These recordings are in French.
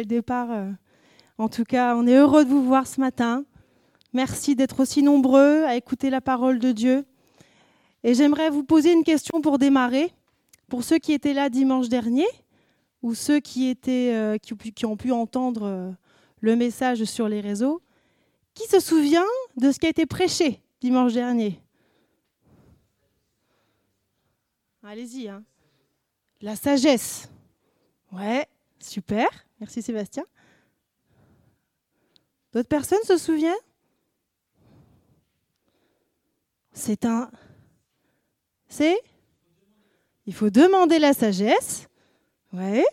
le départ. euh, En tout cas, on est heureux de vous voir ce matin. Merci d'être aussi nombreux à écouter la parole de Dieu. Et j'aimerais vous poser une question pour démarrer. Pour ceux qui étaient là dimanche dernier, ou ceux qui, euh, ont pu entendre euh, le message sur les réseaux, qui se souvient de ce qui a été prêché dimanche dernier? Allez-y. Hein. La sagesse. Ouais, super. Merci Sébastien. D'autres personnes se souviennent? C'est un. C'est Il faut demander la sagesse. Ouais.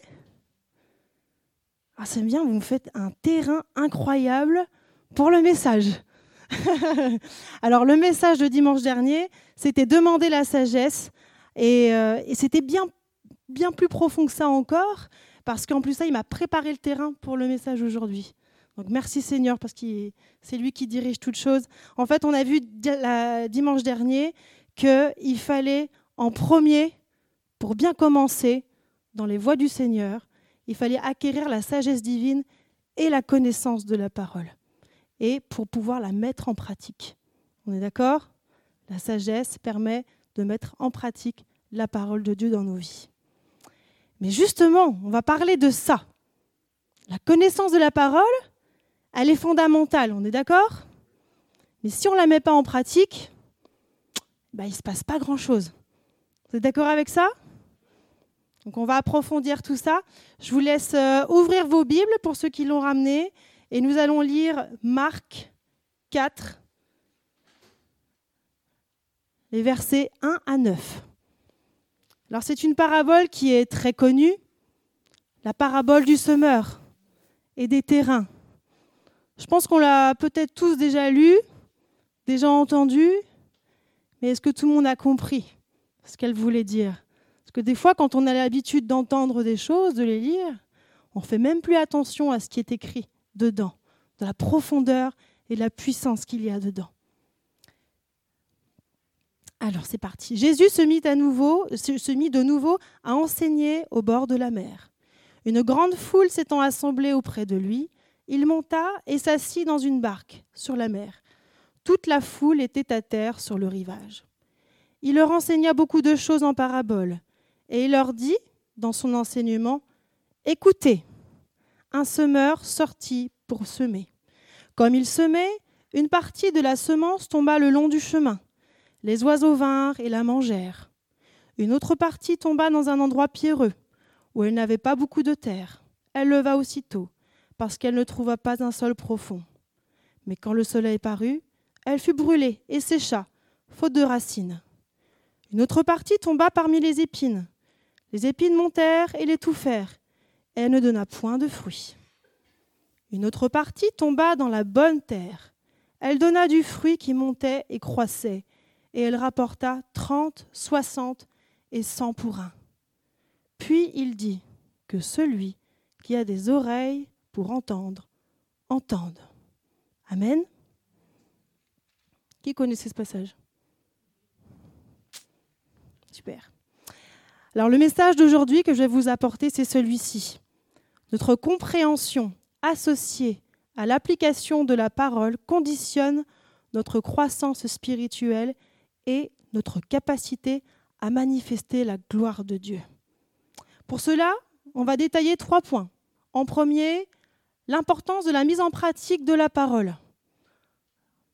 Ah, c'est bien, vous me faites un terrain incroyable pour le message. Alors, le message de dimanche dernier, c'était demander la sagesse. Et, euh, c'était bien plus profond que ça encore, parce qu'en plus, ça, il m'a préparé le terrain pour le message aujourd'hui. Donc, merci Seigneur, parce que c'est lui qui dirige toutes choses. En fait, on a vu dimanche dernier qu'il fallait en premier, pour bien commencer dans les voies du Seigneur, il fallait acquérir la sagesse divine et la connaissance de la parole. Et pour pouvoir la mettre en pratique. On est d'accord? La sagesse permet de mettre en pratique la parole de Dieu dans nos vies. Mais justement, on va parler de ça. La connaissance de la parole, elle est fondamentale, on est d'accord? Mais si on ne la met pas en pratique, bah, il ne se passe pas grand-chose. Vous êtes d'accord avec ça? Donc on va approfondir tout ça. Je vous laisse euh, ouvrir vos Bibles pour ceux qui l'ont ramené et nous allons lire Marc 4, les versets 1 à 9. Alors c'est une parabole qui est très connue, la parabole du semeur et des terrains. Je pense qu'on l'a peut-être tous déjà lu, déjà entendu, mais est-ce que tout le monde a compris ce qu'elle voulait dire? Parce que des fois, quand on a l'habitude d'entendre des choses, de les lire, on ne fait même plus attention à ce qui est écrit dedans, de la profondeur et de la puissance qu'il y a dedans. Alors c'est parti. Jésus se mit, à nouveau, se mit de nouveau à enseigner au bord de la mer. Une grande foule s'étant assemblée auprès de lui, il monta et s'assit dans une barque sur la mer. Toute la foule était à terre sur le rivage. Il leur enseigna beaucoup de choses en paraboles, et il leur dit, dans son enseignement, Écoutez, un semeur sortit pour semer. Comme il semait, une partie de la semence tomba le long du chemin. Les oiseaux vinrent et la mangèrent. Une autre partie tomba dans un endroit pierreux, où elle n'avait pas beaucoup de terre. Elle leva aussitôt, parce qu'elle ne trouva pas un sol profond. Mais quand le soleil parut, elle fut brûlée et sécha, faute de racines. Une autre partie tomba parmi les épines. Les épines montèrent et l'étouffèrent, elle ne donna point de fruits. Une autre partie tomba dans la bonne terre. Elle donna du fruit qui montait et croissait, et elle rapporta trente, soixante et cent pour un. Puis il dit que celui qui a des oreilles pour entendre, entende. Amen. Qui connaissait ce passage? Super. Alors le message d'aujourd'hui que je vais vous apporter, c'est celui-ci. Notre compréhension associée à l'application de la parole conditionne notre croissance spirituelle et notre capacité à manifester la gloire de Dieu. Pour cela, on va détailler trois points. En premier, l'importance de la mise en pratique de la parole.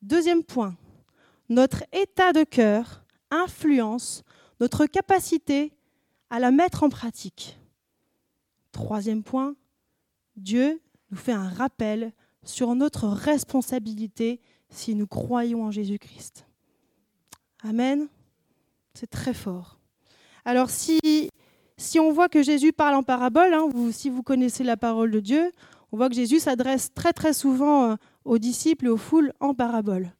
Deuxième point, notre état de cœur influence notre capacité à la mettre en pratique. Troisième point, Dieu nous fait un rappel sur notre responsabilité si nous croyons en Jésus-Christ. Amen. C'est très fort. Alors si, on voit que Jésus parle en parabole, hein, si vous connaissez la parole de Dieu, on voit que Jésus s'adresse très très souvent euh, aux disciples et aux foules en parabole.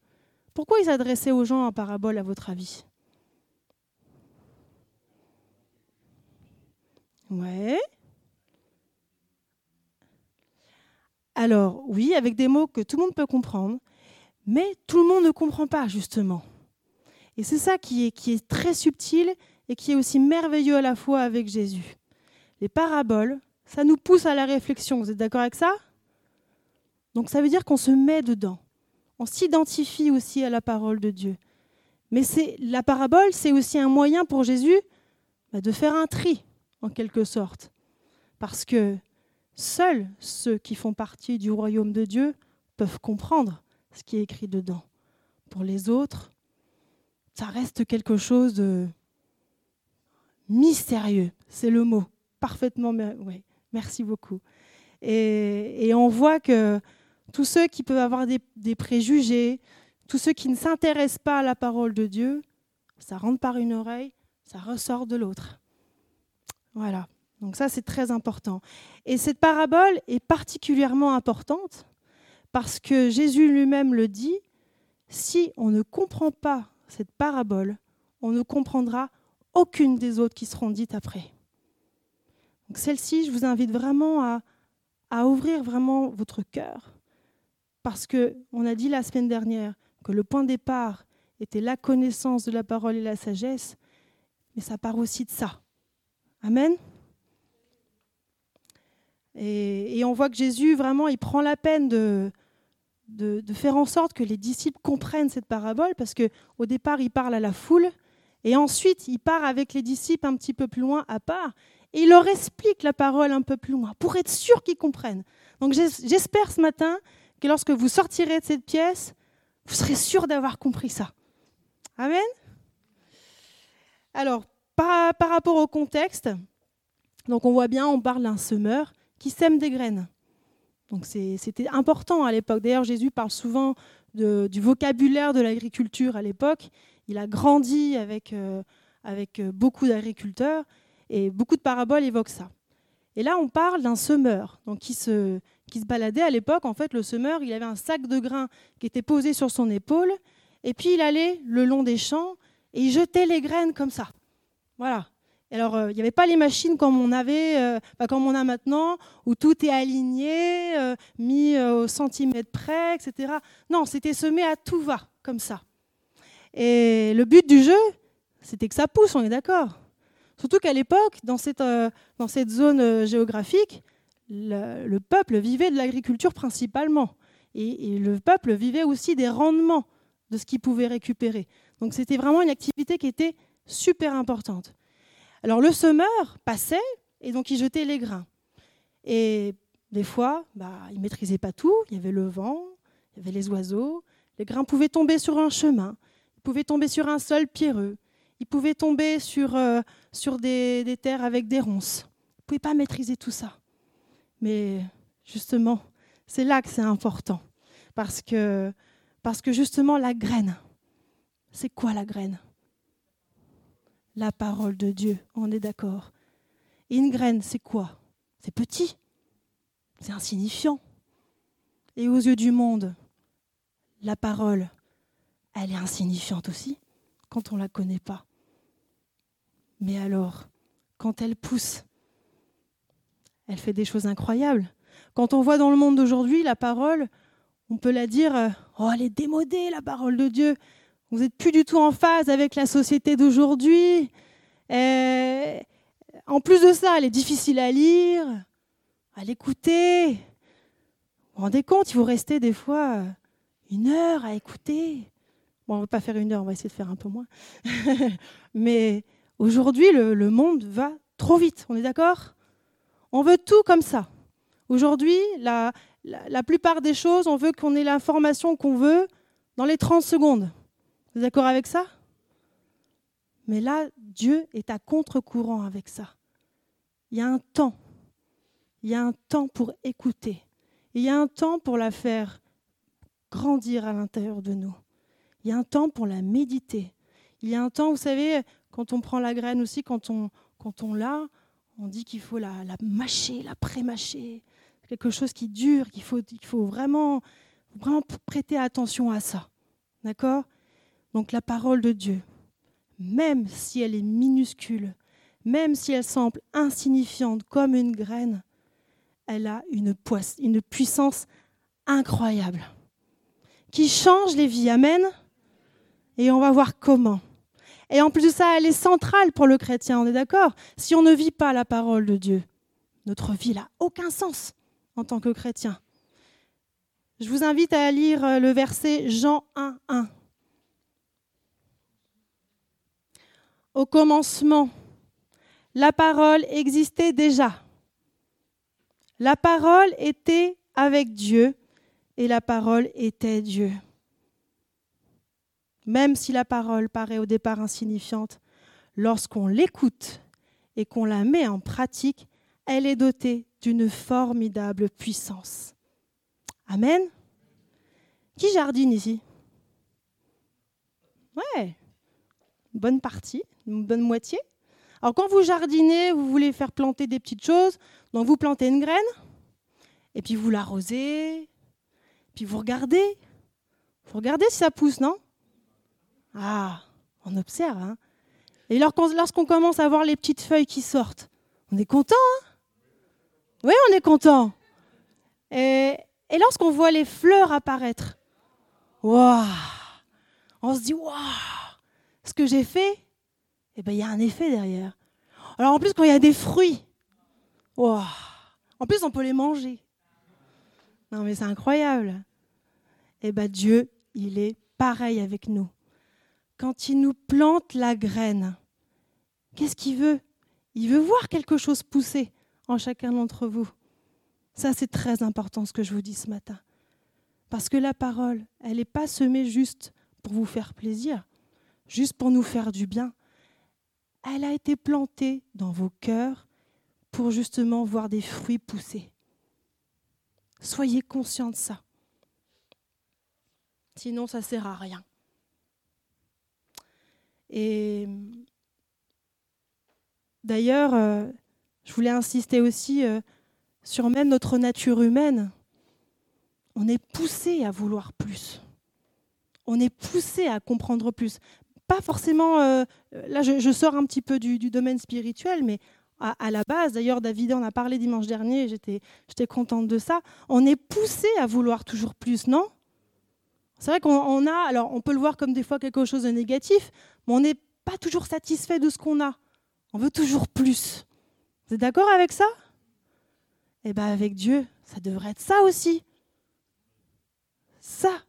Pourquoi il s'adressait aux gens en parabole à votre avis? Ouais. Alors, oui, avec des mots que tout le monde peut comprendre, mais tout le monde ne comprend pas, justement. Et c'est ça qui est, très subtil et qui est aussi merveilleux à la fois avec Jésus. Les paraboles ça nous pousse à la réflexion. Vous êtes d'accord avec ça? Donc ça veut dire qu'on se met dedans. On s'identifie aussi à la parole de Dieu. Mais c'est la parabole, c'est aussi un moyen pour Jésus bah, de faire un tri, en quelque sorte. Parce que seuls ceux qui font partie du royaume de Dieu peuvent comprendre ce qui est écrit dedans. Pour les autres, ça reste quelque chose de mystérieux. C'est le mot. Parfaitement. Oui, merci beaucoup. Et, on voit que tous ceux qui peuvent avoir des, des préjugés, tous ceux qui ne s'intéressent pas à la parole de Dieu, ça rentre par une oreille, ça ressort de l'autre. Voilà. Donc ça, c'est très important. Et cette parabole est particulièrement importante parce que Jésus lui-même le dit, si on ne comprend pas cette parabole, on ne comprendra aucune des autres qui seront dites après. Donc celle-ci, je vous invite vraiment à, à ouvrir vraiment votre cœur, parce que on a dit la semaine dernière que le point de départ était la connaissance de la parole et la sagesse, mais ça part aussi de ça. Amen. Et, et on voit que Jésus vraiment, il prend la peine de, de, faire en sorte que les disciples comprennent cette parabole, parce qu'au départ, il parle à la foule, et ensuite, il part avec les disciples un petit peu plus loin à part, et il leur explique la parole un peu plus loin, pour être sûr qu'ils comprennent. Donc j'espère ce matin que lorsque vous sortirez de cette pièce, vous serez sûr d'avoir compris ça. Amen. Alors, par, par rapport au contexte, donc on voit bien, on parle d'un semeur qui sème des graines. Donc c'était important à l'époque. D'ailleurs, Jésus parle souvent du vocabulaire de l'agriculture à l'époque. Il a grandi avec, euh, euh, beaucoup d'agriculteurs et beaucoup de paraboles évoquent ça. Et là, on parle d'un semeur qui, se, qui se baladait à l'époque. En fait, le semeur, il avait un sac de grains qui était posé sur son épaule et puis il allait le long des champs et il jetait les graines comme ça. Voilà. Alors, euh, il n'y avait pas les machines comme on avait, euh, comme on a maintenant, où tout est aligné, euh, mis au centimètre près, etc. Non, c'était semé à tout va, comme ça. Et le but du jeu, c'était que ça pousse, on est d'accord. Surtout qu'à l'époque, dans cette, dans cette zone géographique, le, peuple vivait de l'agriculture principalement. Et, le peuple vivait aussi des rendements de ce qu'il pouvait récupérer. Donc c'était vraiment une activité qui était super importante. Alors le semeur passait et donc il jetait les grains. Et des fois, bah, il ne maîtrisait pas tout. Il y avait le vent, il y avait les oiseaux. Les grains pouvaient tomber sur un chemin, ils pouvaient tomber sur un sol pierreux, ils pouvaient tomber sur, euh, des, terres avec des ronces. Ils ne pouvaient pas maîtriser tout ça. Mais justement, c'est là que c'est important. Parce que, parce que justement, la graine, c'est quoi la graine? La parole de Dieu, on est d'accord. une graine, c'est quoi? C'est petit, c'est insignifiant. Et aux yeux du monde, la parole, elle est insignifiante aussi quand on ne la connaît pas. Mais alors, quand elle pousse, elle fait des choses incroyables. Quand on voit dans le monde d'aujourd'hui la parole, on peut la dire, euh, oh, elle est démodée, la parole de Dieu. Vous n'êtes plus du tout en phase avec la société d'aujourd'hui. En plus de ça, elle est difficile à lire, à l'écouter. Vous vous rendez compte, il vous restez des fois une heure à écouter. Bon, on ne va pas faire une heure, on va essayer de faire un peu moins. Mais aujourd'hui, le, monde va trop vite, on est d'accord? On veut tout comme ça. Aujourd'hui, la, la, la, plupart des choses, on veut qu'on ait l'information qu'on veut dans les 30 secondes. Vous êtes d'accord avec ça? Mais là, Dieu est à contre-courant avec ça. Il y a un temps. Il y a un temps pour écouter. Il y a un temps pour la faire grandir à l'intérieur de nous. Il y a un temps pour la méditer. Il y a un temps, vous savez, quand on prend la graine aussi, quand on, quand on l'a, on dit qu'il faut la, mâcher, la pré-mâcher. Quelque chose qui dure, qu'il faut, il faut vraiment, vraiment prêter attention à ça. D'accord? Donc la parole de Dieu, même si elle est minuscule, même si elle semble insignifiante comme une graine, elle a une, puissance incroyable qui change les vies. Amen. Et on va voir comment. Et en plus de ça, elle est centrale pour le chrétien, on est d'accord? Si on ne vit pas la parole de Dieu, notre vie n'a aucun sens en tant que chrétien. Je vous invite à lire euh, le verset Jean 1, 1. Au commencement, la parole existait déjà. La parole était avec Dieu et la parole était Dieu. Même si la parole paraît au départ insignifiante, lorsqu'on l'écoute et qu'on la met en pratique, elle est dotée d'une formidable puissance. Amen. Qui jardine ici? Ouais, bonne partie, une bonne moitié. Alors quand vous jardinez, vous voulez faire planter des petites choses, donc vous plantez une graine, et puis vous l'arrosez, puis vous regardez. Vous regardez si ça pousse, non? Ah, on observe. Hein et lorsqu'on commence à voir les petites feuilles qui sortent, on est content. Hein? Oui, on est content. Et, lorsqu'on voit les fleurs apparaître, waouh On se dit, waouh Ce que j'ai fait, eh ben, il y a un effet derrière. Alors en plus, quand il y a des fruits, En plus, on peut les manger. Non, mais c'est incroyable. Eh bien, Dieu, il est pareil avec nous. Quand il nous plante la graine, qu'est-ce qu'il veut? Il veut voir quelque chose pousser en chacun d'entre vous. Ça, c'est très important ce que je vous dis ce matin. Parce que la parole, elle n'est pas semée juste pour vous faire plaisir, juste pour nous faire du bien. Elle a été plantée dans vos cœurs pour justement voir des fruits pousser. Soyez conscients de ça. Sinon, ça ne sert à rien. Et d'ailleurs, euh, je voulais insister aussi euh, sur même notre nature humaine. On est poussé à vouloir plus. On est poussé à comprendre plus. Pas forcément, euh, là je, sors un petit peu du, domaine spirituel, mais à, la base, d'ailleurs David en a parlé dimanche dernier, j'étais contente de ça, on est poussé à vouloir toujours plus, non? C'est vrai qu'on a, alors on peut le voir comme des fois quelque chose de négatif, mais on n'est pas toujours satisfait de ce qu'on a. On veut toujours plus. Vous êtes d'accord avec ça? Eh bien avec Dieu, ça devrait être ça aussi. Ça,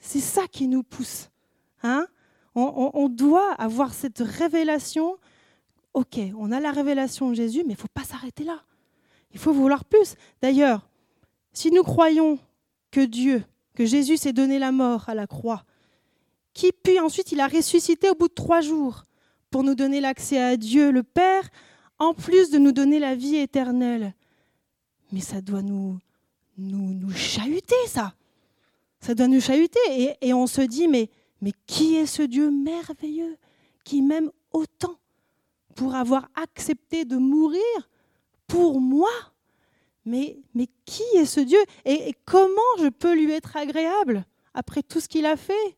c'est ça qui nous pousse. Hein? On, doit avoir cette révélation. Ok, on a la révélation de Jésus, mais il ne faut pas s'arrêter là. Il faut vouloir plus. D'ailleurs, si nous croyons que Dieu, que Jésus s'est donné la mort à la croix, qui puis ensuite il a ressuscité au bout de trois jours pour nous donner l'accès à Dieu le Père, en plus de nous donner la vie éternelle. Mais ça doit nous, nous, nous chahuter, ça. Ça doit nous chahuter. Et, et on se dit, mais, mais qui est ce Dieu merveilleux qui m'aime autant pour avoir accepté de mourir pour moi? Mais, qui est ce Dieu? Et, et comment je peux lui être agréable après tout ce qu'il a fait?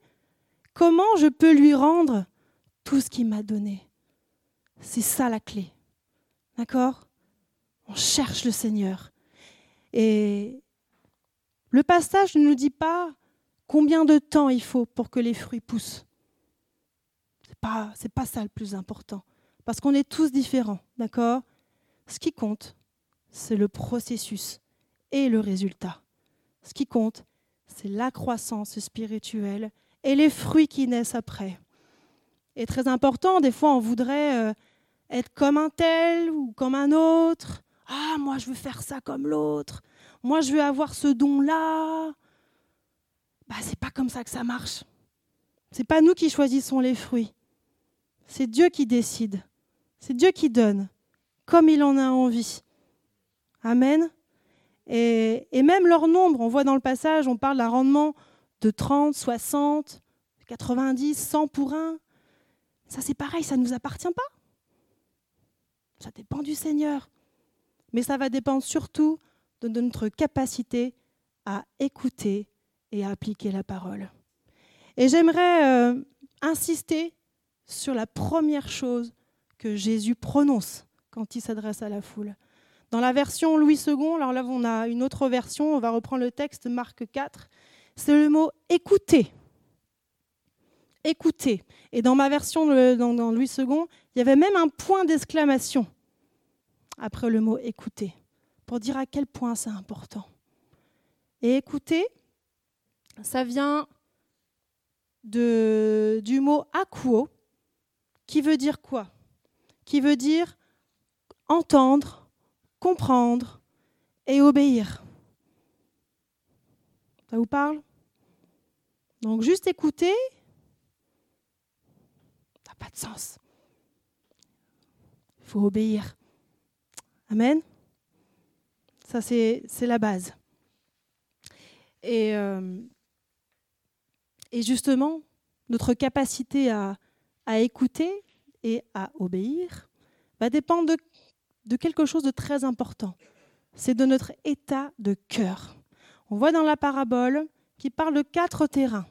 Comment je peux lui rendre tout ce qu'il m'a donné? C'est ça la clé. D'accord? On cherche le Seigneur. Et le passage ne nous dit pas combien de temps il faut pour que les fruits poussent? Ce n'est pas, pas ça le plus important. Parce qu'on est tous différents, d'accord? Ce qui compte, c'est le processus et le résultat. Ce qui compte, c'est la croissance spirituelle et les fruits qui naissent après. Et très important, des fois on voudrait euh, être comme un tel ou comme un autre. Ah, moi je veux faire ça comme l'autre. Moi je veux avoir ce don-là. Bah, c'est pas comme ça que ça marche. C'est pas nous qui choisissons les fruits. C'est Dieu qui décide. C'est Dieu qui donne, comme il en a envie. Amen. Et, et même leur nombre, on voit dans le passage, on parle d'un rendement de 30, 60, 90, 100 pour un. Ça c'est pareil, ça ne nous appartient pas. Ça dépend du Seigneur. Mais ça va dépendre surtout de notre capacité à écouter et à appliquer la parole. Et j'aimerais euh, insister sur la première chose que Jésus prononce quand il s'adresse à la foule. Dans la version Louis II, alors là on a une autre version, on va reprendre le texte Marc 4, c'est le mot écouter. Écouter. Et dans ma version dans, Louis II, il y avait même un point d'exclamation. après le mot écouter, pour dire à quel point c'est important. Et écouter, ça vient de, du mot akuo, qui veut dire quoi? Qui veut dire entendre, comprendre et obéir. Ça vous parle? Donc juste écouter, ça n'a pas de sens. Il faut obéir. Amen. Ça, c'est la base. Et, euh, et justement, notre capacité à, écouter et à obéir va dépendre de, de quelque chose de très important. C'est de notre état de cœur. On voit dans la parabole qu'il parle de quatre terrains.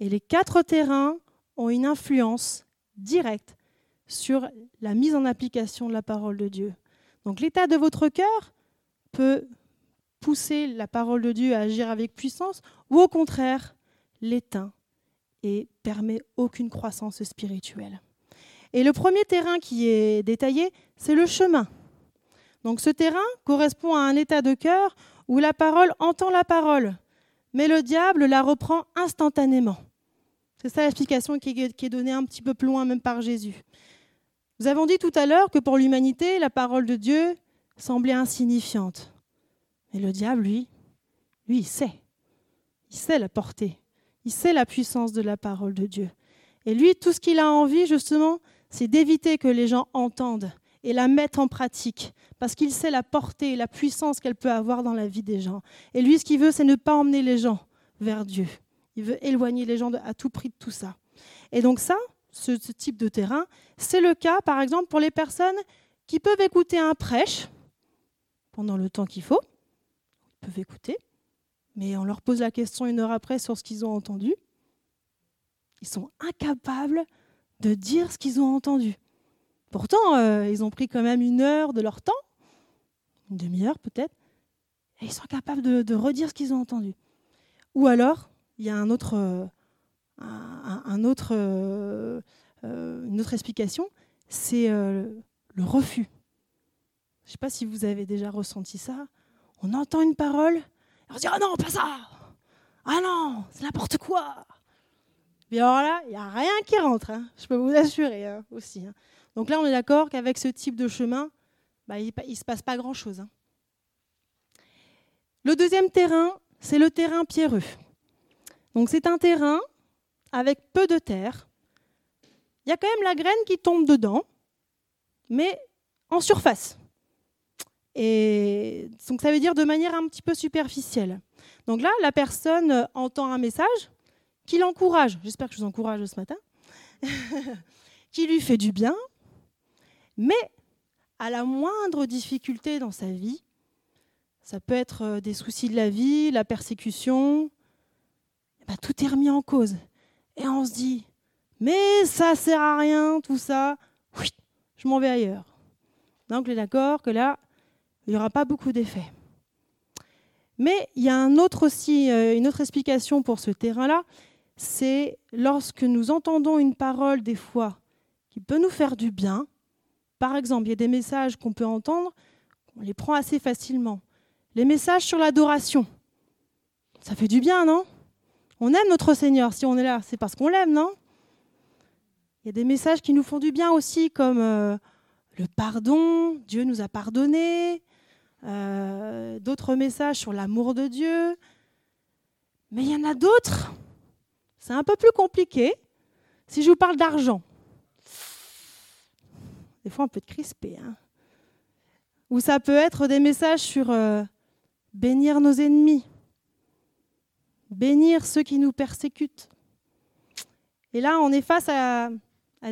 Et les quatre terrains ont une influence directe sur la mise en application de la parole de Dieu. Donc l'état de votre cœur peut pousser la parole de Dieu à agir avec puissance ou au contraire l'éteint et permet aucune croissance spirituelle. Et le premier terrain qui est détaillé, c'est le chemin. Donc ce terrain correspond à un état de cœur où la parole entend la parole, mais le diable la reprend instantanément. C'est ça l'explication qui est donnée un petit peu plus loin même par Jésus. Nous avons dit tout à l'heure que pour l'humanité, la parole de Dieu semblait insignifiante. Mais le diable, lui, lui, il sait. Il sait la portée. Il sait la puissance de la parole de Dieu. Et lui, tout ce qu'il a envie, justement, c'est d'éviter que les gens entendent et la mettent en pratique, parce qu'il sait la portée et la puissance qu'elle peut avoir dans la vie des gens. Et lui, ce qu'il veut, c'est ne pas emmener les gens vers Dieu. Il veut éloigner les gens à tout prix de tout ça. Et donc ça, ce, ce type de terrain, c'est le cas, par exemple, pour les personnes qui peuvent écouter un prêche pendant le temps qu'il faut, ils peuvent écouter, mais on leur pose la question une heure après sur ce qu'ils ont entendu. Ils sont incapables de dire ce qu'ils ont entendu. Pourtant, euh, ils ont pris quand même une heure de leur temps, une demi-heure peut-être, et ils sont capables de, redire ce qu'ils ont entendu. Ou alors, il y a un autre, euh, un, autre, euh, une autre explication, c'est le refus. Je ne sais pas si vous avez déjà ressenti ça. On entend une parole, on se dit Ah non, pas ça Ah non, c'est n'importe quoi Mais alors là, il n'y a rien qui rentre, hein. je peux vous assurer hein, aussi. Hein. Donc là, on est d'accord qu'avec ce type de chemin, bah, il ne se passe pas grand-chose. Le deuxième terrain, c'est le terrain pierreux. Donc c'est un terrain avec peu de terre. Il y a quand même la graine qui tombe dedans, mais en surface. Et donc ça veut dire de manière un petit peu superficielle. Donc là, la personne entend un message qui l'encourage. J'espère que je vous encourage ce matin. qui lui fait du bien, mais à la moindre difficulté dans sa vie, ça peut être euh, des soucis de la vie, la persécution, eh ben, tout est remis en cause. Et on se dit, mais ça sert à rien, tout ça, oui, je m'en vais ailleurs. Donc, on est d'accord que là, il n'y aura pas beaucoup d'effets. Mais il y a un autre aussi, euh, une autre explication pour ce terrain-là, c'est lorsque nous entendons une parole des fois qui peut nous faire du bien, par exemple, il y a des messages qu'on peut entendre, on les prend assez facilement. Les messages sur l'adoration, ça fait du bien, non? On aime notre Seigneur. Si on est là, c'est parce qu'on l'aime, non? Il y a des messages qui nous font du bien aussi, comme euh, le pardon, Dieu nous a pardonné, euh, d'autres messages sur l'amour de Dieu. Mais il y en a d'autres, c'est un peu plus compliqué. Si je vous parle d'argent, des fois, on peut être crispé. Hein. Ou ça peut être des messages sur euh, bénir nos ennemis, bénir ceux qui nous persécutent. Et là, on est face à,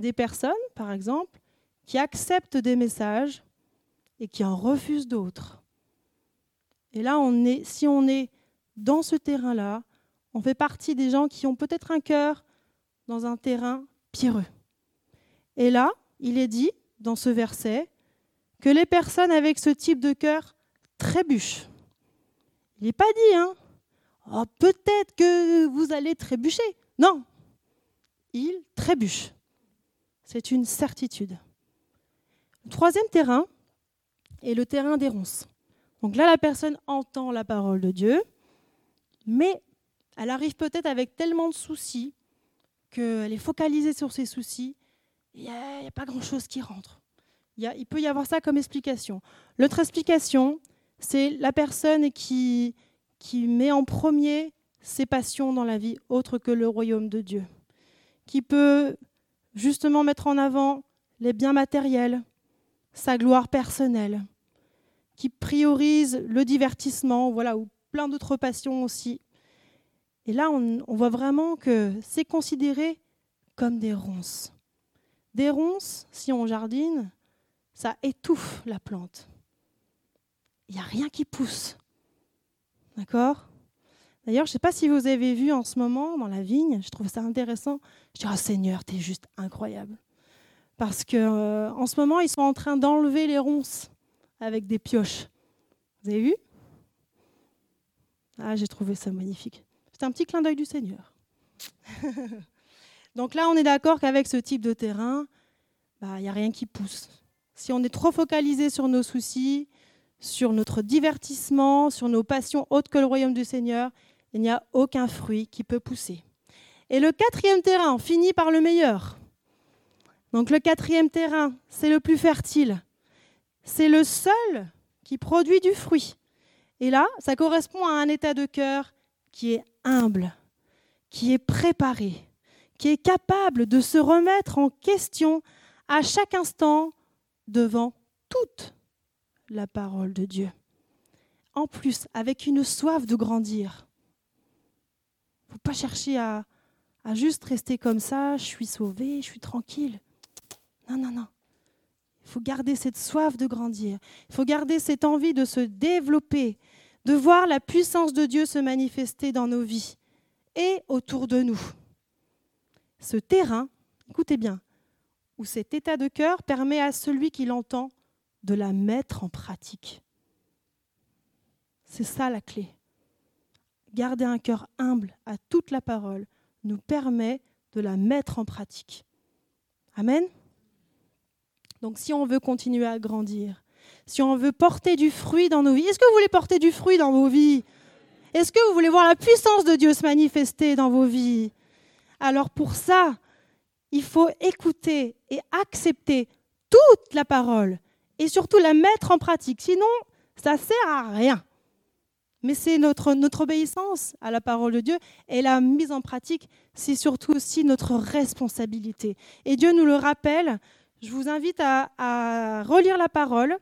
des personnes, par exemple, qui acceptent des messages et qui en refusent d'autres. Et là, est, si on est dans ce terrain-là, on fait partie des gens qui ont peut-être un cœur dans un terrain pierreux. Et là, il est dit, dans ce verset que les personnes avec ce type de cœur trébuchent. Il n'est pas dit, hein oh, Peut-être que vous allez trébucher. Non, il trébuche. C'est une certitude. Le troisième terrain, et le terrain des ronces. Donc là, la personne entend la parole de Dieu, mais elle arrive peut-être avec tellement de soucis qu'elle est focalisée sur ses soucis. Il n'y a, pas grand-chose qui rentre. Il, peut y avoir ça comme explication. L'autre explication, c'est la personne qui, qui met en premier ses passions dans la vie, autre que le royaume de Dieu, qui peut justement mettre en avant les biens matériels, sa gloire personnelle, qui priorise le divertissement, voilà, ou plein d'autres passions aussi. Et là, on, voit vraiment que c'est considéré comme des ronces. Des ronces, si on jardine, ça étouffe la plante. Il n'y a rien qui pousse. D'accord? D'ailleurs, je ne sais pas si vous avez vu en ce moment dans la vigne, je trouve ça intéressant. Je dis, oh Seigneur, tu es juste incroyable. Parce qu'en euh, en ce moment, ils sont en train d'enlever les ronces avec des pioches. Vous avez vu? Ah, j'ai trouvé ça magnifique. C'est un petit clin d'œil du Seigneur. Donc là, on est d'accord qu'avec ce type de terrain, bah, il n'y a rien qui pousse. Si on est trop focalisé sur nos soucis, sur notre divertissement, sur nos passions autres que le royaume du Seigneur, il n'y a aucun fruit qui peut pousser. Et le quatrième terrain finit par le meilleur. Donc le quatrième terrain, c'est le plus fertile. C'est le seul qui produit du fruit. Et là, ça correspond à un état de cœur qui est humble, qui est préparé, qui est capable de se remettre en question à chaque instant devant toute la parole de Dieu. En plus, avec une soif de grandir. Il ne faut pas chercher à, à juste rester comme ça, je suis sauvé, je suis tranquille. Non, non, non. Il faut garder cette soif de grandir. Il faut garder cette envie de se développer, de voir la puissance de Dieu se manifester dans nos vies et autour de nous. Ce terrain, écoutez bien, où cet état de cœur permet à celui qui l'entend de la mettre en pratique. C'est ça la clé. Garder un cœur humble à toute la parole nous permet de la mettre en pratique. Amen. Donc si on veut continuer à grandir, si on veut porter du fruit dans nos vies, est-ce que vous voulez porter du fruit dans vos vies? Est-ce que vous voulez voir la puissance de Dieu se manifester dans vos vies? Alors pour ça, il faut écouter et accepter toute la parole et surtout la mettre en pratique. Sinon, ça ne sert à rien. Mais c'est notre, notre obéissance à la parole de Dieu et la mise en pratique, c'est surtout aussi notre responsabilité. Et Dieu nous le rappelle. Je vous invite à, relire la parole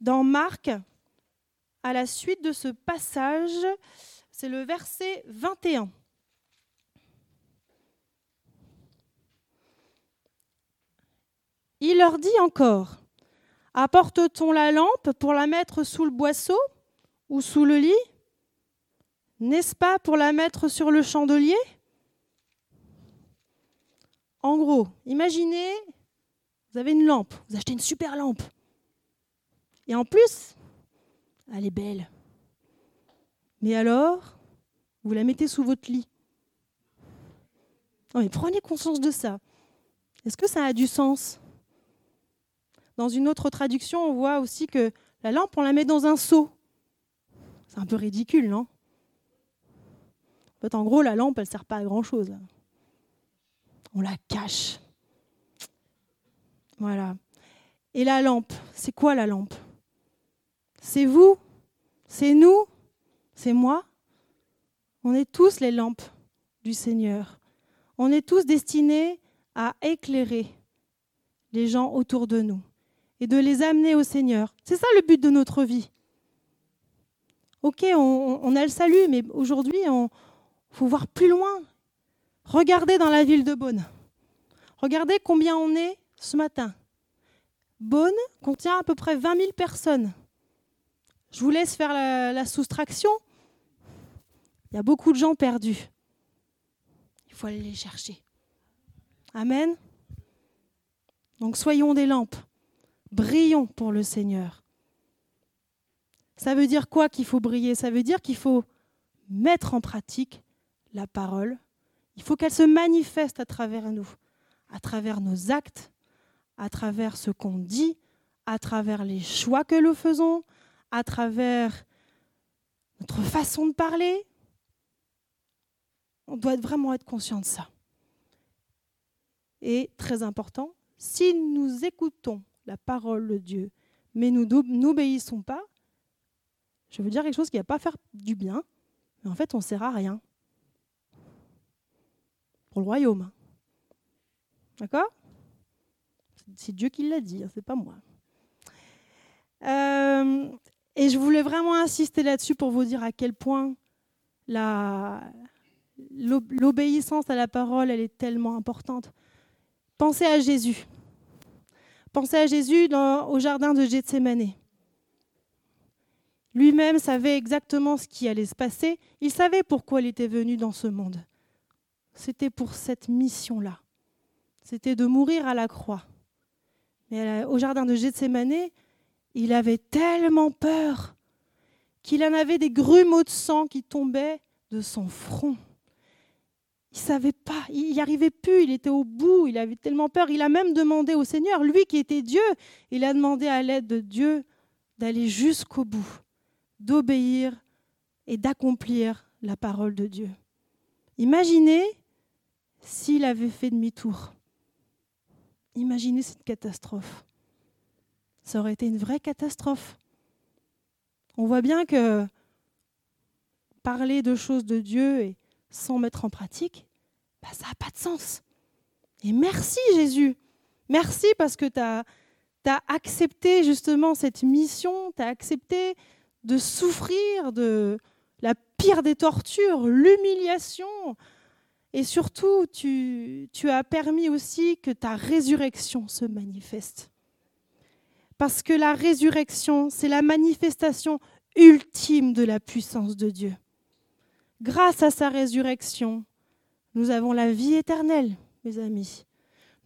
dans Marc, à la suite de ce passage. C'est le verset 21. Il leur dit encore, Apporte-t-on la lampe pour la mettre sous le boisseau ou sous le lit? N'est-ce pas pour la mettre sur le chandelier? En gros, imaginez, vous avez une lampe, vous achetez une super lampe. Et en plus, elle est belle. Mais alors, vous la mettez sous votre lit. Non mais prenez conscience de ça. Est-ce que ça a du sens? Dans une autre traduction, on voit aussi que la lampe, on la met dans un seau. C'est un peu ridicule, non? En en gros, la lampe, elle ne sert pas à grand-chose. On la cache. Voilà. Et la lampe, c'est quoi la lampe? C'est vous? C'est nous? C'est moi? On est tous les lampes du Seigneur. On est tous destinés à éclairer les gens autour de nous et de les amener au Seigneur. C'est ça le but de notre vie. Ok, on, a le salut, mais aujourd'hui, il faut voir plus loin. Regardez dans la ville de Beaune. Regardez combien on est ce matin. Beaune contient à peu près 20 000 personnes. Je vous laisse faire la, la soustraction. Il y a beaucoup de gens perdus. Il faut aller les chercher. Amen. Donc soyons des lampes. Brillons pour le Seigneur. Ça veut dire quoi qu'il faut briller? Ça veut dire qu'il faut mettre en pratique la parole. Il faut qu'elle se manifeste à travers nous, à travers nos actes, à travers ce qu'on dit, à travers les choix que nous faisons, à travers notre façon de parler. On doit vraiment être conscient de ça. Et très important, si nous écoutons la parole de Dieu, mais nous n'obéissons pas, je veux dire quelque chose qui ne va pas faire du bien, mais en fait, on ne sert à rien. Pour le royaume. D'accord? C'est Dieu qui l'a dit, hein, c'est pas moi. Euh, et je voulais vraiment insister là-dessus pour vous dire à quel point l'obéissance à la parole, elle est tellement importante. Pensez à Jésus. Pensez à Jésus au jardin de Gethsemane. Lui-même savait exactement ce qui allait se passer. Il savait pourquoi il était venu dans ce monde. C'était pour cette mission-là. C'était de mourir à la croix. Mais au jardin de Gethsemane, il avait tellement peur qu'il en avait des grumeaux de sang qui tombaient de son front. Il savait pas, il n'y arrivait plus, il était au bout, il avait tellement peur. Il a même demandé au Seigneur, lui qui était Dieu, il a demandé à l'aide de Dieu d'aller jusqu'au bout, d'obéir et d'accomplir la parole de Dieu. Imaginez s'il avait fait demi-tour. Imaginez cette catastrophe. Ça aurait été une vraie catastrophe. On voit bien que parler de choses de Dieu et sans mettre en pratique, bah, ça n'a pas de sens. Et merci Jésus. Merci parce que tu as, as, accepté justement cette mission, tu as accepté de souffrir de la pire des tortures, l'humiliation. Et surtout, tu, as permis aussi que ta résurrection se manifeste. Parce que la résurrection, c'est la manifestation ultime de la puissance de Dieu. Grâce à sa résurrection, nous avons la vie éternelle, mes amis.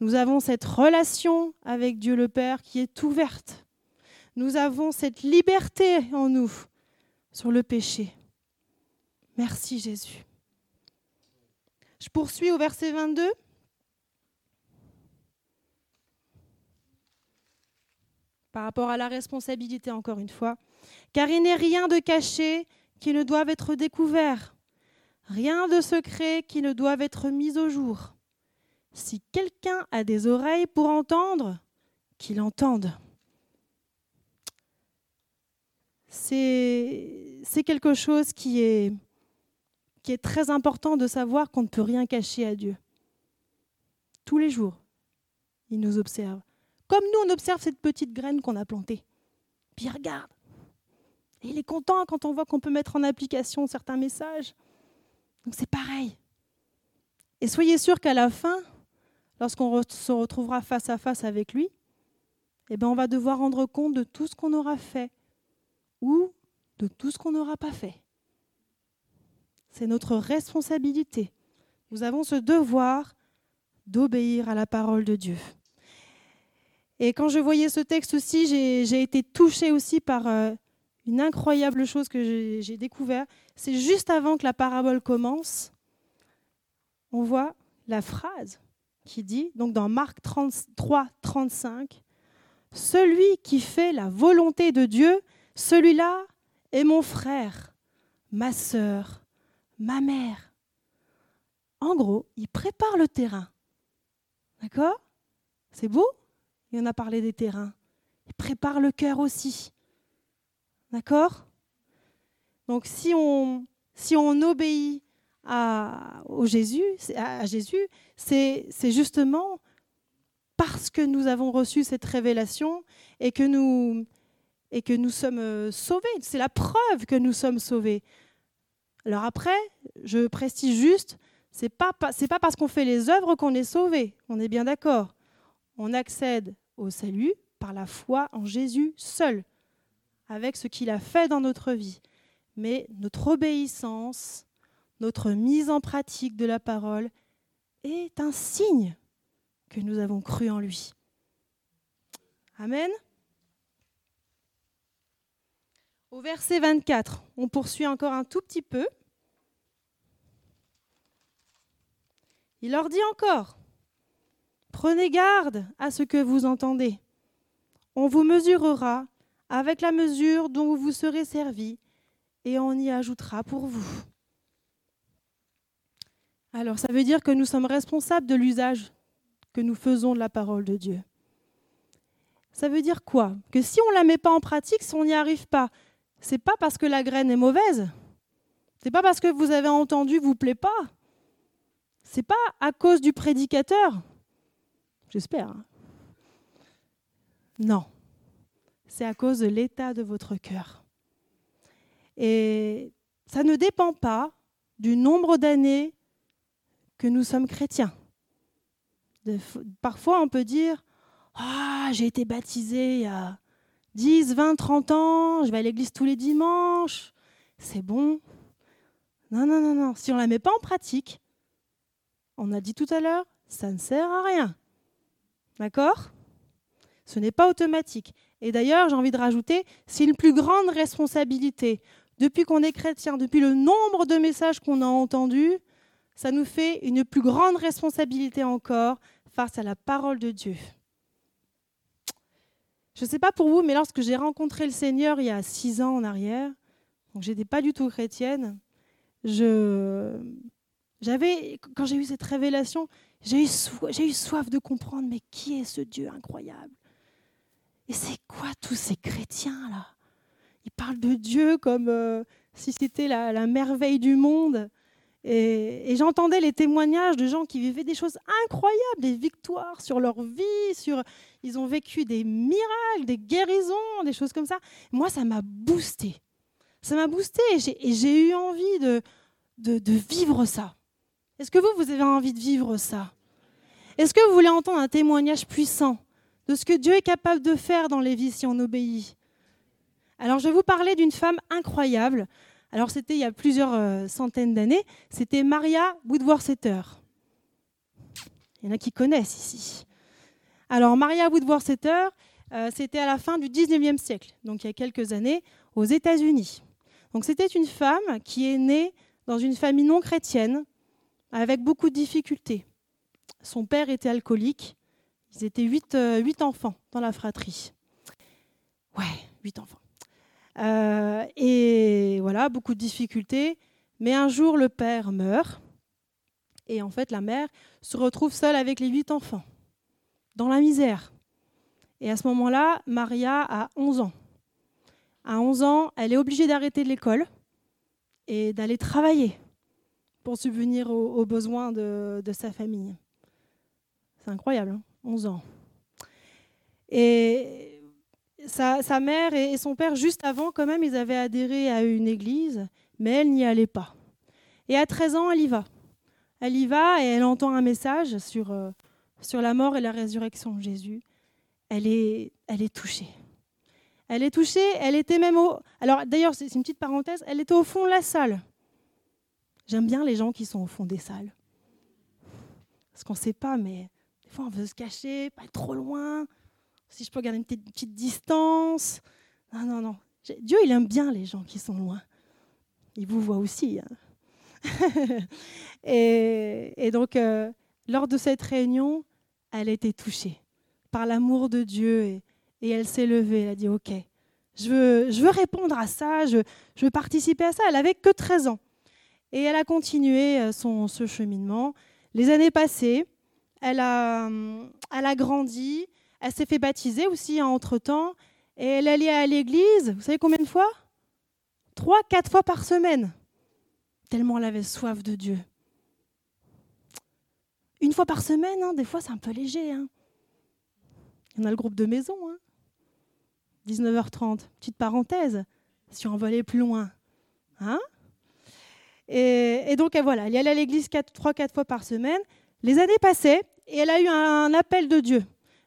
Nous avons cette relation avec Dieu le Père qui est ouverte. Nous avons cette liberté en nous sur le péché. Merci Jésus. Je poursuis au verset 22. Par rapport à la responsabilité, encore une fois. Car il n'est rien de caché qui ne doive être découvert Rien de secret qui ne doive être mis au jour. Si quelqu'un a des oreilles pour entendre, qu'il entende. C'est quelque chose qui est, qui est très important de savoir qu'on ne peut rien cacher à Dieu. Tous les jours, il nous observe. Comme nous, on observe cette petite graine qu'on a plantée. Puis il regarde. Il est content quand on voit qu'on peut mettre en application certains messages. Donc c'est pareil. Et soyez sûr qu'à la fin, lorsqu'on se retrouvera face à face avec lui, eh ben on va devoir rendre compte de tout ce qu'on aura fait ou de tout ce qu'on n'aura pas fait. C'est notre responsabilité. Nous avons ce devoir d'obéir à la parole de Dieu. Et quand je voyais ce texte aussi, j'ai été touchée aussi par euh, une incroyable chose que j'ai découvert, c'est juste avant que la parabole commence, on voit la phrase qui dit, donc dans Marc 33, 35, Celui qui fait la volonté de Dieu, celui-là est mon frère, ma sœur, ma mère. En gros, il prépare le terrain. D'accord? C'est beau? Il en a parlé des terrains. Il prépare le cœur aussi. D'accord? Donc si on, obéit à, au Jésus, à c'est justement parce que nous avons reçu cette révélation et que nous, et que nous sommes euh, sauvés. C'est la preuve que nous sommes sauvés. Alors après, je précise juste, c'est pas pas parce qu'on fait les œuvres qu'on est sauvé. On est bien d'accord. On accède au salut par la foi en Jésus seul avec ce qu'il a fait dans notre vie. Mais notre obéissance, notre mise en pratique de la parole est un signe que nous avons cru en lui. Amen. Au verset 24, on poursuit encore un tout petit peu. Il leur dit encore, prenez garde à ce que vous entendez. On vous mesurera avec la mesure dont vous vous serez servi, et on y ajoutera pour vous. Alors ça veut dire que nous sommes responsables de l'usage que nous faisons de la parole de Dieu. Ça veut dire quoi? Que si on ne la met pas en pratique, si on n'y arrive pas, c'est pas parce que la graine est mauvaise. C'est pas parce que vous avez entendu vous plaît pas. C'est pas à cause du prédicateur. J'espère. Hein. Non. C'est à cause de l'état de votre cœur. Et ça ne dépend pas du nombre d'années que nous sommes chrétiens. parfois, on peut dire Ah, j'ai été baptisé il y a 10, 20, 30 ans, je vais à l'église tous les dimanches, c'est bon. Non, non, non, non. Si on ne la met pas en pratique, on a dit tout à l'heure, ça ne sert à rien. D'accord? Ce n'est pas automatique. Et d'ailleurs, j'ai envie de rajouter, c'est une plus grande responsabilité. Depuis qu'on est chrétien, depuis le nombre de messages qu'on a entendus, ça nous fait une plus grande responsabilité encore face à la parole de Dieu. Je ne sais pas pour vous, mais lorsque j'ai rencontré le Seigneur il y a six ans en arrière, donc j'étais pas du tout chrétienne, je, j'avais, quand j'ai eu cette révélation, j'ai eu, j'ai eu soif de comprendre, mais qui est ce Dieu incroyable? Et c'est quoi tous ces chrétiens là? Ils parlent de Dieu comme euh, si c'était la, la merveille du monde. Et, j'entendais les témoignages de gens qui vivaient des choses incroyables, des victoires sur leur vie, sur, ils ont vécu des miracles, des guérisons, des choses comme ça. Moi, ça m'a boosté. Ça m'a boosté et j'ai eu envie de, de, de vivre ça. Est-ce que vous, vous avez envie de vivre ça? Est-ce que vous voulez entendre un témoignage puissant de ce que Dieu est capable de faire dans les vies si on obéit? Alors, je vais vous parler d'une femme incroyable alors c'était il y a plusieurs euh, centaines d'années, c'était Maria Woodworth-Setter. Il y en a qui connaissent ici. Alors Maria Woodworth-Setter, euh, c'était à la fin du 19e siècle, donc il y a quelques années, aux États-Unis. Donc c'était une femme qui est née dans une famille non chrétienne, avec beaucoup de difficultés. Son père était alcoolique. Ils étaient huit, euh, huit enfants dans la fratrie. Ouais, huit enfants. Euh, et voilà, beaucoup de difficultés. Mais un jour, le père meurt. Et en fait, la mère se retrouve seule avec les huit enfants, dans la misère. Et à ce moment-là, Maria a 11 ans. À 11 ans, elle est obligée d'arrêter l'école et d'aller travailler pour subvenir aux, besoins de, sa famille. C'est incroyable, 11 hein, ans. Et sa, mère et, son père, juste avant, quand même, ils avaient adhéré à une église, mais elle n'y allait pas. Et à 13 ans, elle y va. Elle y va et elle entend un message sur, euh, sur la mort et la résurrection de Jésus. Elle est, elle est touchée. Elle est touchée, elle était même au... Alors d'ailleurs, c'est une petite parenthèse, elle était au fond de la salle. J'aime bien les gens qui sont au fond des salles. Parce qu'on ne sait pas, mais des fois on veut se cacher, pas trop loin si je peux garder une petite, distance. Non, non, non. Dieu, il aime bien les gens qui sont loin. Il vous voit aussi. Hein. et, donc, euh, lors de cette réunion, elle était touchée par l'amour de Dieu et, elle s'est levée. Elle a dit, OK, je veux, je veux répondre à ça, je, veux participer à ça. Elle avait que 13 ans. Et elle a continué euh, son, ce cheminement. Les années passées, elle a, elle a grandi, elle s'est fait baptiser aussi entre-temps. Et elle allait à l'église, vous savez combien de fois? Trois, quatre fois par semaine. Tellement elle avait soif de Dieu. Une fois par semaine, hein, des fois c'est un peu léger. Hein. Il y en a le groupe de maison. 19h30, hein. petite parenthèse, si on veut aller plus loin. Hein et, donc voilà, elle allait à l'église trois, quatre fois par semaine. Les années passaient et elle a eu un appel de Dieu.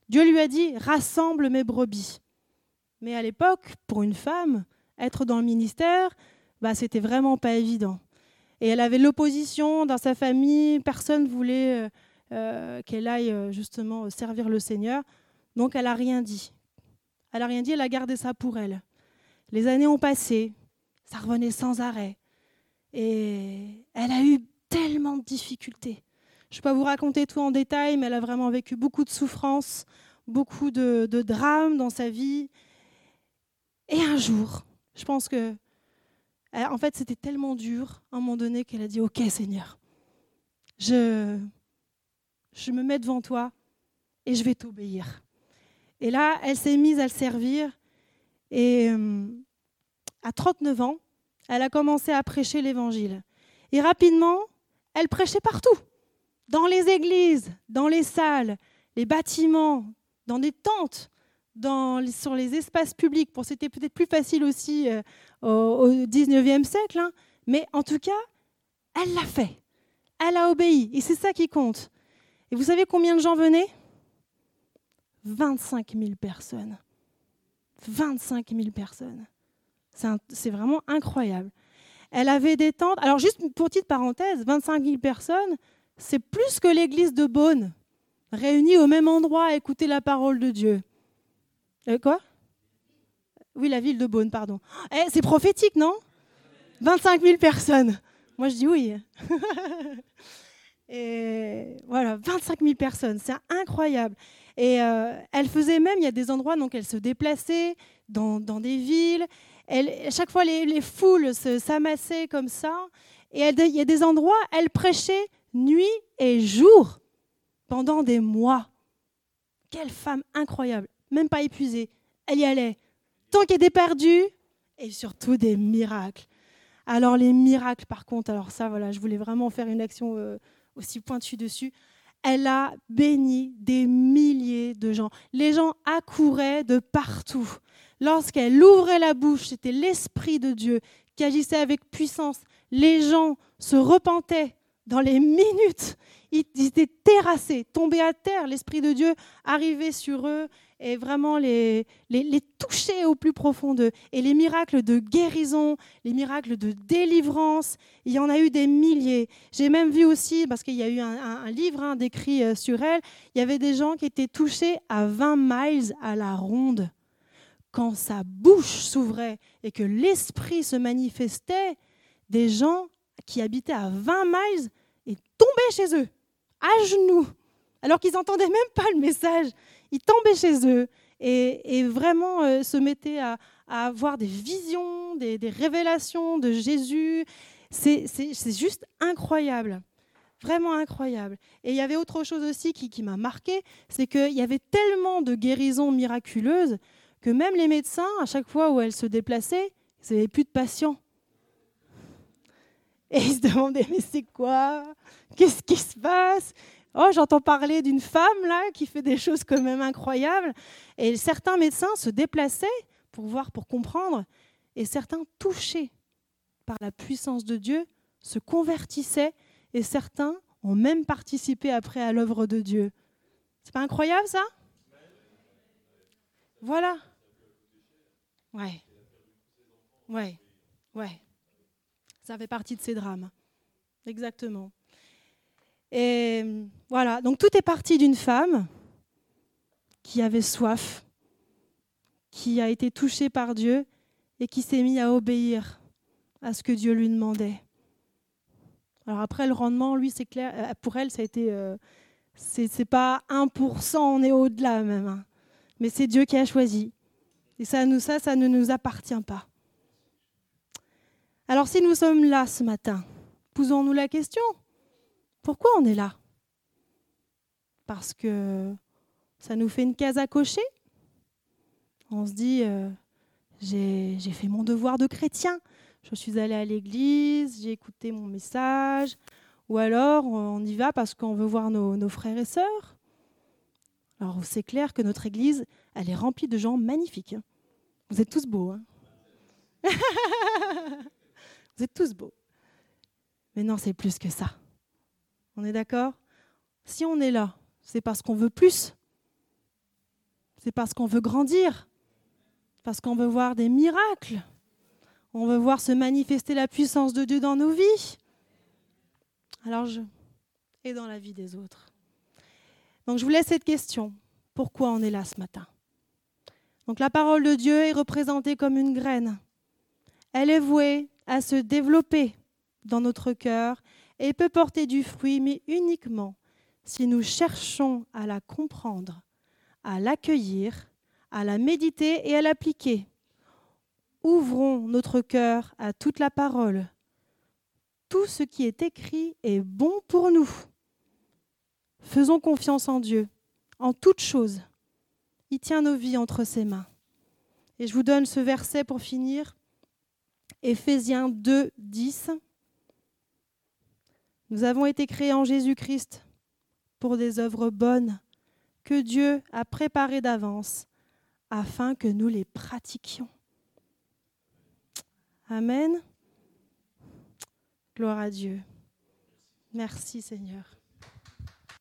Dieu lui a dit Rassemble mes brebis. Mais à l'époque, pour une femme, être dans le ministère, bah, c'était vraiment pas évident. Et elle avait l'opposition dans sa famille, personne ne voulait euh, euh, qu'elle aille euh, justement servir le Seigneur. Donc elle n'a rien dit. Elle n'a rien dit, elle a gardé ça pour elle. Les années ont passé, ça revenait sans arrêt. Et elle a eu tellement de difficultés. Je ne vais pas vous raconter tout en détail, mais elle a vraiment vécu beaucoup de souffrances, beaucoup de, drames dans sa vie. Et un jour, je pense que, en fait, c'était tellement dur à un moment donné qu'elle a dit Ok, Seigneur, je, je me mets devant toi et je vais t'obéir. Et là, elle s'est mise à le servir. Et euh, à 39 ans, elle a commencé à prêcher l'évangile. Et rapidement, elle prêchait partout, dans les églises, dans les salles, les bâtiments, dans des tentes, dans, sur les espaces publics. Pour c'était peut-être plus facile aussi euh, au, 19e siècle, hein. mais en tout cas, elle l'a fait. Elle a obéi, et c'est ça qui compte. Et vous savez combien de gens venaient? 25 000 personnes. 25 000 personnes. C'est vraiment incroyable. Elle avait des tentes. Alors, juste une petite parenthèse 25 000 personnes, c'est plus que l'église de Beaune, réunie au même endroit à écouter la parole de Dieu. Euh, quoi? Oui, la ville de Beaune, pardon. Eh, c'est prophétique, non? 25 000 personnes. Moi, je dis oui. Et voilà, 25 000 personnes, c'est incroyable. Et euh, elle faisait même, il y a des endroits, donc elle se déplaçait dans, des villes. Chaque fois, les, les foules s'amassaient comme ça. Et il y a des endroits, elle prêchait nuit et jour pendant des mois. Quelle femme incroyable, même pas épuisée. Elle y allait. Tant qu'elle était perdue, et surtout des miracles. Alors les miracles, par contre, alors ça, voilà, je voulais vraiment faire une action euh, aussi pointue dessus elle a béni des milliers de gens. Les gens accouraient de partout. Lorsqu'elle ouvrait la bouche, c'était l'Esprit de Dieu qui agissait avec puissance. Les gens se repentaient dans les minutes. Ils étaient terrassés, tombés à terre. L'Esprit de Dieu arrivait sur eux et vraiment les, les, toucher au plus profond d'eux. Et les miracles de guérison, les miracles de délivrance, il y en a eu des milliers. J'ai même vu aussi, parce qu'il y a eu un, livre hein, décrit euh, sur elle, il y avait des gens qui étaient touchés à 20 miles à la ronde. Quand sa bouche s'ouvrait et que l'esprit se manifestait, des gens qui habitaient à 20 miles et tombaient chez eux, à genoux, alors qu'ils n'entendaient même pas le message ils tombaient chez eux et, vraiment euh, se mettaient à, avoir des visions, des, révélations de Jésus. C'est juste incroyable, vraiment incroyable. Et il y avait autre chose aussi qui, m'a marqué, c'est qu'il y avait tellement de guérisons miraculeuses que même les médecins, à chaque fois où elles se déplaçaient, ils n'avaient plus de patients. Et ils se demandaient, mais c'est quoi? Qu'est-ce qui se passe? Oh, j'entends parler d'une femme là qui fait des choses quand même incroyables. Et certains médecins se déplaçaient pour voir, pour comprendre. Et certains, touchés par la puissance de Dieu, se convertissaient. Et certains ont même participé après à l'œuvre de Dieu. C'est pas incroyable ça? Voilà. Ouais. Ouais. Ouais. Ça fait partie de ces drames. Exactement. Et voilà, donc tout est parti d'une femme qui avait soif, qui a été touchée par Dieu et qui s'est mise à obéir à ce que Dieu lui demandait. Alors après, le rendement, lui, c'est clair, euh, pour elle, ça a été... Euh, c'est pas 1%, on est au-delà même. Hein. Mais c'est Dieu qui a choisi. Et ça, ça, ça ne nous appartient pas. Alors si nous sommes là ce matin, posons-nous la question, pourquoi on est là? Parce que ça nous fait une case à cocher On se dit, euh, j'ai fait mon devoir de chrétien, je suis allé à l'église, j'ai écouté mon message, ou alors on y va parce qu'on veut voir nos, frères et sœurs. Alors c'est clair que notre église, elle est remplie de gens magnifiques. Vous êtes tous beaux. Hein? Vous êtes tous beaux. Mais non, c'est plus que ça. On est d'accord? Si on est là, c'est parce qu'on veut plus? C'est parce qu'on veut grandir? Parce qu'on veut voir des miracles? On veut voir se manifester la puissance de Dieu dans nos vies? Alors je et dans la vie des autres. Donc je vous laisse cette question. Pourquoi on est là ce matin? Donc la parole de Dieu est représentée comme une graine. Elle est vouée à se développer dans notre cœur et peut porter du fruit, mais uniquement si nous cherchons à la comprendre, à l'accueillir, à la méditer et à l'appliquer. Ouvrons notre cœur à toute la parole. Tout ce qui est écrit est bon pour nous. Faisons confiance en Dieu, en toutes choses. Il tient nos vies entre ses mains. Et je vous donne ce verset pour finir. Éphésiens 2, 10. Nous avons été créés en Jésus-Christ pour des œuvres bonnes que Dieu a préparées d'avance afin que nous les pratiquions. Amen. Gloire à Dieu. Merci Seigneur.